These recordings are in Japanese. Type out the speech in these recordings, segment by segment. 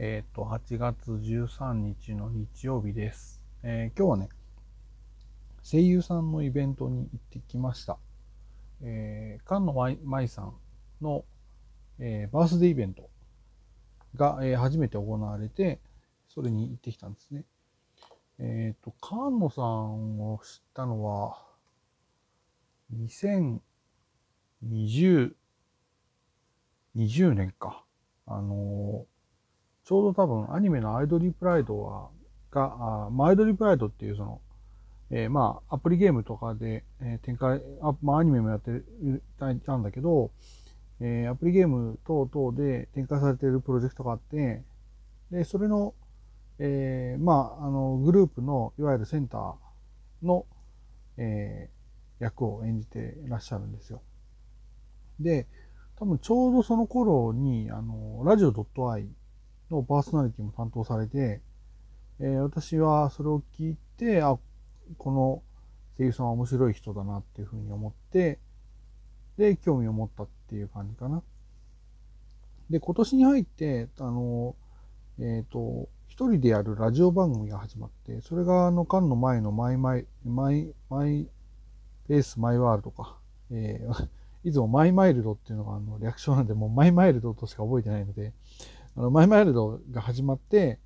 えっ、と、8月13日の日曜日です。えー今日はね、声優さんのイベントに行ってきました。えー、菅野舞さんの、えーバースデーイベントが、えー初めて行われて、それに行ってきたんですね。えっ、と、菅野さんを知ったのは、2020、20年か。あのーちょうど多分アニメのアイドリープライドは、が、あまあアイドリープライドっていうその、えーまあアプリゲームとかで、えー展開、あまあアニメもやってるたんだけど、えーアプリゲーム等々で展開されているプロジェクトがあって、で、それの、えーまあ、あの、グループの、いわゆるセンターの、えー役を演じていらっしゃるんですよ。で、多分ちょうどその頃に、あの、ラジオ .i のパーソナリティも担当されて、えー私はそれを聞いて、あ、この声優さんは面白い人だなっていうふうに思って、で、興味を持ったっていう感じかな。で、今年に入って、あの、えっ、と、一人でやるラジオ番組が始まって、それがあの、間の前のマイマイ、マイ、マイペースマイワールドか。えー いつもマイマイルドっていうのがあの略称なんで、もうマイマイルドとしか覚えてないので、あのマイマイルドが始まって、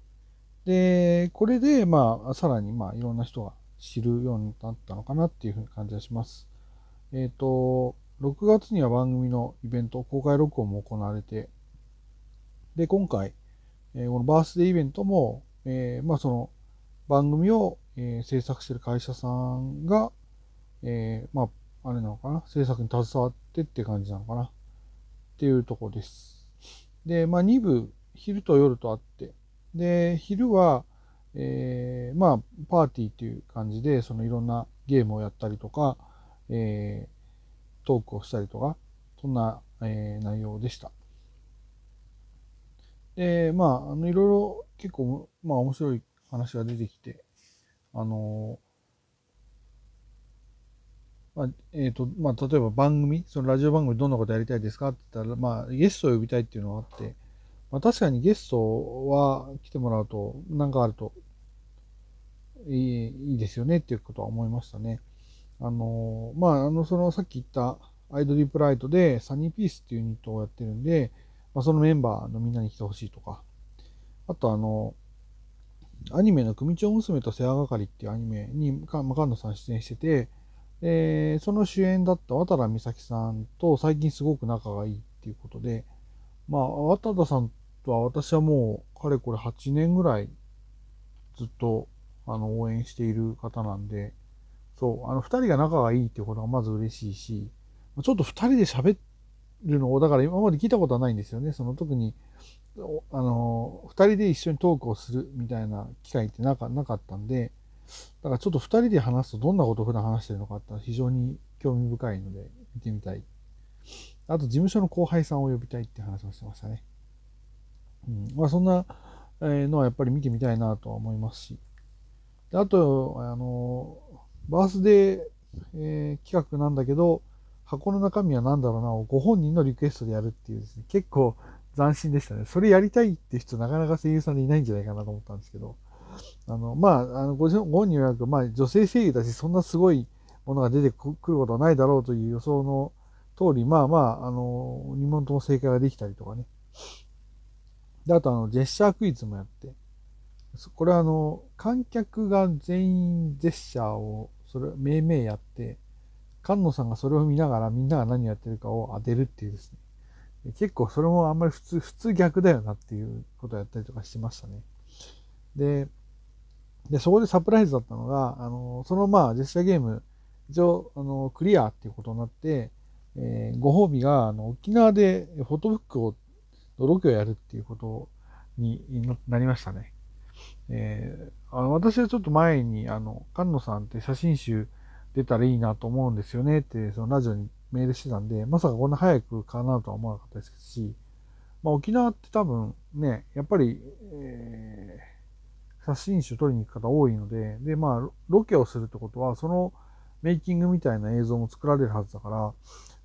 で、これで、まあ、さらに、まあ、いろんな人が知るようになったのかなっていうふうな感じがします。えっ、と、6月には番組のイベント、公開録音も行われて、で、今回、えーこのバースデーイベントも、えーまあ、その、番組を、えー制作してる会社さんが、えーまあ、あれなのかな？制作に携わってって感じなのかな？っていうところです。で、まあ、2部、昼と夜とあって、で、昼は、えーまあ、パーティーっていう感じで、そのいろんなゲームをやったりとか、えートークをしたりとか、そんな、えー内容でした。で、まあ、あの、いろいろ結構、まあ、面白い話が出てきて、あのまあ、えっ、と、まあ、例えば番組、そのラジオ番組どんなことやりたいですかって言ったら、まあ、ゲストを呼びたいっていうのがあって、まあ、確かにゲストは来てもらうと、なんかあるといいいいですよねっていうことは思いましたね。あの、まあ、あの、そのさっき言ったアイドリープライトでサニーピースっていうユニットをやってるんで、まあ、そのメンバーのみんなに来てほしいとか、あとあの、アニメの組長娘と世話係っていうアニメに、かまあ、菅野さん出演してて、で、その主演だった渡良美咲さんと最近すごく仲がいいっていうことで、まあ、渡田さんとは私はもう、かれこれ8年ぐらいずっと、あの、応援している方なんで、そう、あの、二人が仲がいいってことがまず嬉しいし、ちょっと二人で喋るのを、だから今まで聞いたことはないんですよね。その特に、あの、二人で一緒にトークをするみたいな機会ってなかなかったんで、だからちょっと二人で話すとどんなことを普段話してるのかって非常に興味深いので見てみたい。あと事務所の後輩さんを呼びたいって話をしてましたね。うん、まあそんなのはやっぱり見てみたいなとは思いますし。であと、あの、バースデー、えー企画なんだけど、箱の中身は何だろうなをご本人のリクエストでやるっていうですね、結構斬新でしたね。それやりたいって人なかなか声優さんでいないんじゃないかなと思ったんですけど、あの、まあ、あのごご本人は、まあ、女性声優だし、そんなすごいものが出てくることはないだろうという予想の通り、まあまあ、あの、2問とも正解ができたりとかね。で、あと、あの、ジェスチャークイズもやって、これはあの、観客が全員ジェスチャーを、それ、めいめいやって、菅野さんがそれを見ながらみんなが何やってるかを当てるっていうですね。結構それもあんまり普通、普通逆だよなっていうことをやったりとかしてましたね。で、で、そこでサプライズだったのが、あの、そのまあ、ジェスチャーゲーム、一応、あの、クリアっていうことになって、えーご褒美が、あの、沖縄でフォトブックを、ロケをやるっていうことになりましたね。えーあの私はちょっと前に、あの、菅野さんって写真集出たらいいなと思うんですよねって、そのラジオにメールしてたんで、まさかこんな早くかなとは思わなかったですし、まあ沖縄って多分ね、やっぱり、えー写真集撮りに行く方多いので、で、まあ、ロケをするってことは、そのメイキングみたいな映像も作られるはずだから、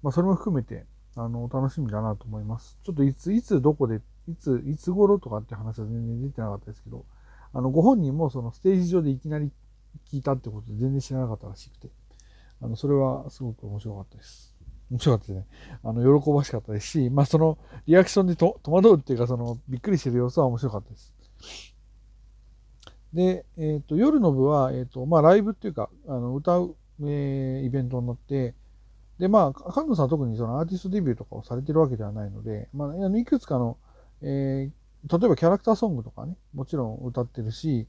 まあ、それも含めて、あの、楽しみだなと思います。ちょっといつ、いつどこでいつ、いつ頃とかって話は全然出てなかったですけど、あの、ご本人もそのステージ上でいきなり聞いたってことで全然知らなかったらしくて、あの、それはすごく面白かったです。面白かったですね。あの、喜ばしかったですし、まあ、その、リアクションでと戸惑うっていうか、その、びっくりしてる様子は面白かったです。で、えっ、ー、と、夜の部は、えっ、ー、と、まあ、ライブっていうか、あの、歌う、えー、イベントになって、で、まあ、菅野さんは特にそのアーティストデビューとかをされてるわけではないので、まあ、いくつかの、えー、例えばキャラクターソングとかね、もちろん歌ってるし、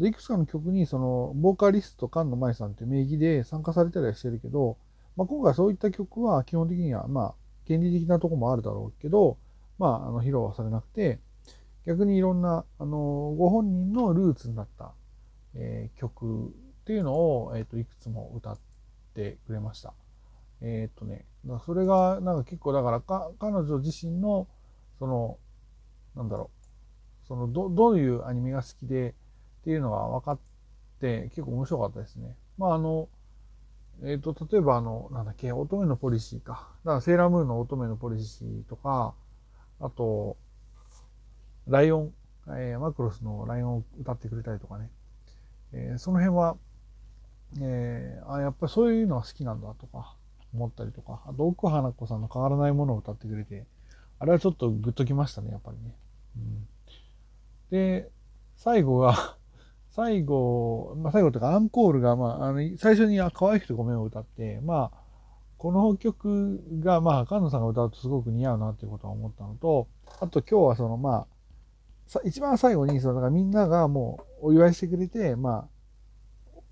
いくつかの曲にその、ボーカリスト菅野舞さんって名義で参加されたりはしてるけど、まあ、今回そういった曲は基本的には、まあ、原理的なとこもあるだろうけど、まあ、あの、披露はされなくて、逆にいろんな、あの、ご本人のルーツになった、えー、曲っていうのを、えっ、ー、と、いくつも歌ってくれました。えっ、とね、それが、なんか結構、だからか、彼女自身の、その、なんだろう、その、ど、どういうアニメが好きでっていうのが分かって、結構面白かったですね。まあ、あの、えっ、と、例えばあの、なんだっけ、乙女のポリシーか。だからセーラームーンの乙女のポリシーとか、あと、ライオン、えー、マクロスのライオンを歌ってくれたりとかね。えー、その辺は、えー、あ、やっぱりそういうのは好きなんだとか、思ったりとか、あと奥花子さんの変わらないものを歌ってくれて、あれはちょっとグッときましたね、やっぱりね。うん、で、最後が 最後、まあ、最後というかアンコールが、まあ、あの最初に「可愛くてごめん」を歌って、まあ、この曲が、まあ、菅野さんが歌うとすごく似合うなっていうことは思ったのと、あと今日はその、まあ、一番最後に、その、だからみんながもうお祝いしてくれて、まあ、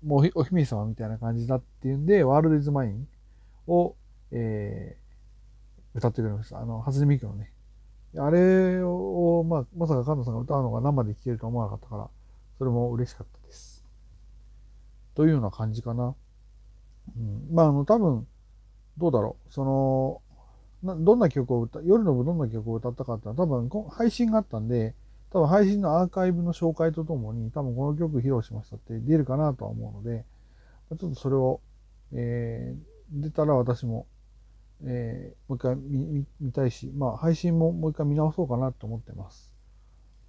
もうお姫様みたいな感じだっていうんで、ワールドイズマインを、えー、歌ってくれました。あの、初音ミクのね。あれを、まあ、まさか菅野さんが歌うのが生で聴けると思わなかったから、それも嬉しかったです。というような感じかな。うん、まあ、あの、多分、どうだろう。その、などんな曲を歌、夜の部どんな曲を歌ったかってのは多分配信があったんで、多分配信のアーカイブの紹介とともに、多分この曲披露しましたって出るかなとは思うので、ちょっとそれを、えー、出たら私も、えー、もう一回見見たいし、まあ、配信ももう一回見直そうかなと思ってます。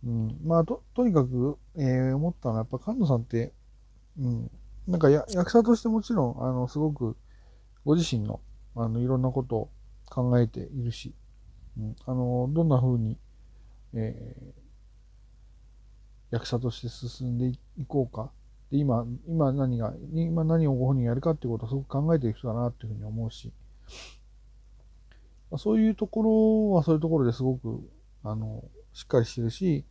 うん、まあと、とにかく、えー、思ったのは、やっぱ菅野さんって、うん、なんかや役者としてもちろん、あの、すごく、ご自身の、あの、いろんなことを考えているし、うん、あの、どんな風に、えー、役者として進んでいこうかで今、今何が、今何をご本人やるかっていうことをすごく考えている人だなっていうふうに思うし、そういうところはそういうところですごく、あの、しっかりしてるし、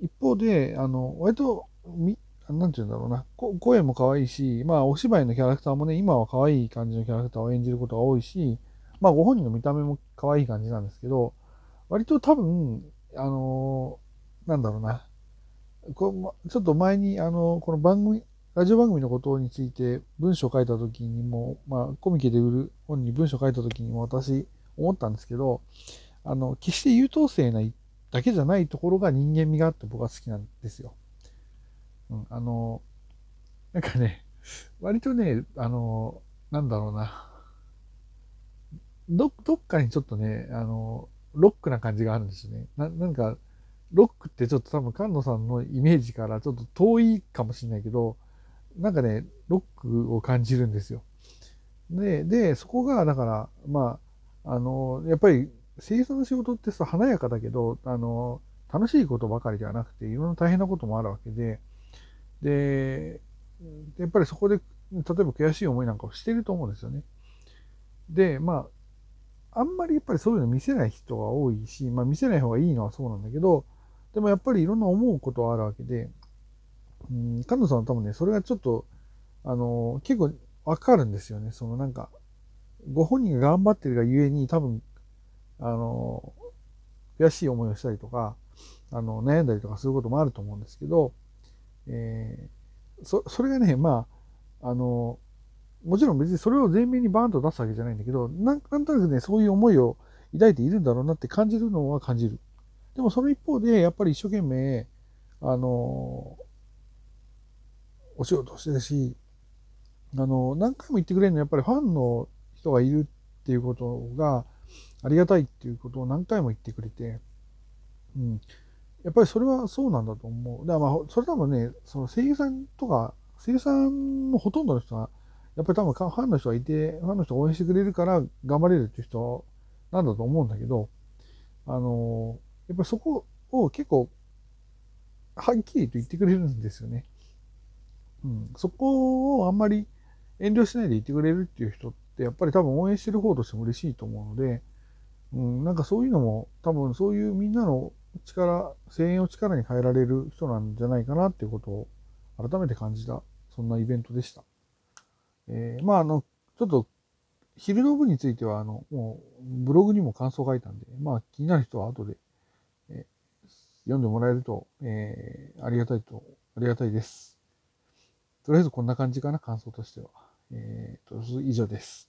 一方で、あの、割と、み、なんて言うんだろうな、声も可愛いし、まあ、お芝居のキャラクターもね、今は可愛い感じのキャラクターを演じることが多いし、まあ、ご本人の見た目も可愛い感じなんですけど、割と多分、あの、なんだろうな、こちょっと前に、あの、この番組、ラジオ番組のことについて文章書いた時にも、まあ、コミケで売る本に文章書いた時にも私思ったんですけど、あの、決して優等生なだけじゃないところが人間味があって僕は好きなんですよ。うん、あの、なんかね、割とね、あの、なんだろうな。ど、どっかにちょっとね、あの、ロックな感じがあるんですよね。な、なんか、ロックってちょっと多分菅野さんのイメージからちょっと遠いかもしれないけど、なんかね、ロックを感じるんですよ。で、で、そこが、だから、まあ、あの、やっぱり声優さんの仕事ってさ、華やかだけど、あの、楽しいことばかりではなくて、いろんな大変なこともあるわけで、で、やっぱりそこで、例えば悔しい思いなんかをしてると思うんですよね。で、まあ、あんまりやっぱりそういうの見せない人が多いし、まあ見せない方がいいのはそうなんだけど、でもやっぱりいろんな思うことはあるわけで、うん、菅野さんは多分ね、それがちょっと、あの、結構わかるんですよね。そのなんか、ご本人が頑張ってるがゆえに多分、あの、悔しい思いをしたりとか、あの、悩んだりとかすることもあると思うんですけど、えー、そ、それがね、まあ、あの、もちろん別にそれを前面にバーンと出すわけじゃないんだけど、なんなんとなくね、そういう思いを抱いているんだろうなって感じるのは感じる。でもその一方で、やっぱり一生懸命、あの、お仕事してるし、あの、何回も言ってくれるのはやっぱりファンの人がいるっていうことがありがたいっていうことを何回も言ってくれて、うん。やっぱりそれはそうなんだと思う。だからまあ、それ多分ね、その声優さんとか、声優さんのほとんどの人が、やっぱり多分ファンの人がいて、ファンの人が応援してくれるから頑張れるっていう人なんだと思うんだけど、あの、やっぱそこを結構、はっきりと言ってくれるんですよね。うん。そこをあんまり遠慮しないで言ってくれるっていう人って、やっぱり多分応援してる方としても嬉しいと思うので、うん、なんかそういうのも多分そういうみんなの力、声援を力に変えられる人なんじゃないかなっていうことを改めて感じた、そんなイベントでした。えー、まああの、ちょっと昼の部については、あの、もうブログにも感想書いたんで、まあ気になる人は後で、読んでもらえると、えー、ありがたいと、ありがたいです。とりあえずこんな感じかな、感想としては。えー、と、以上です。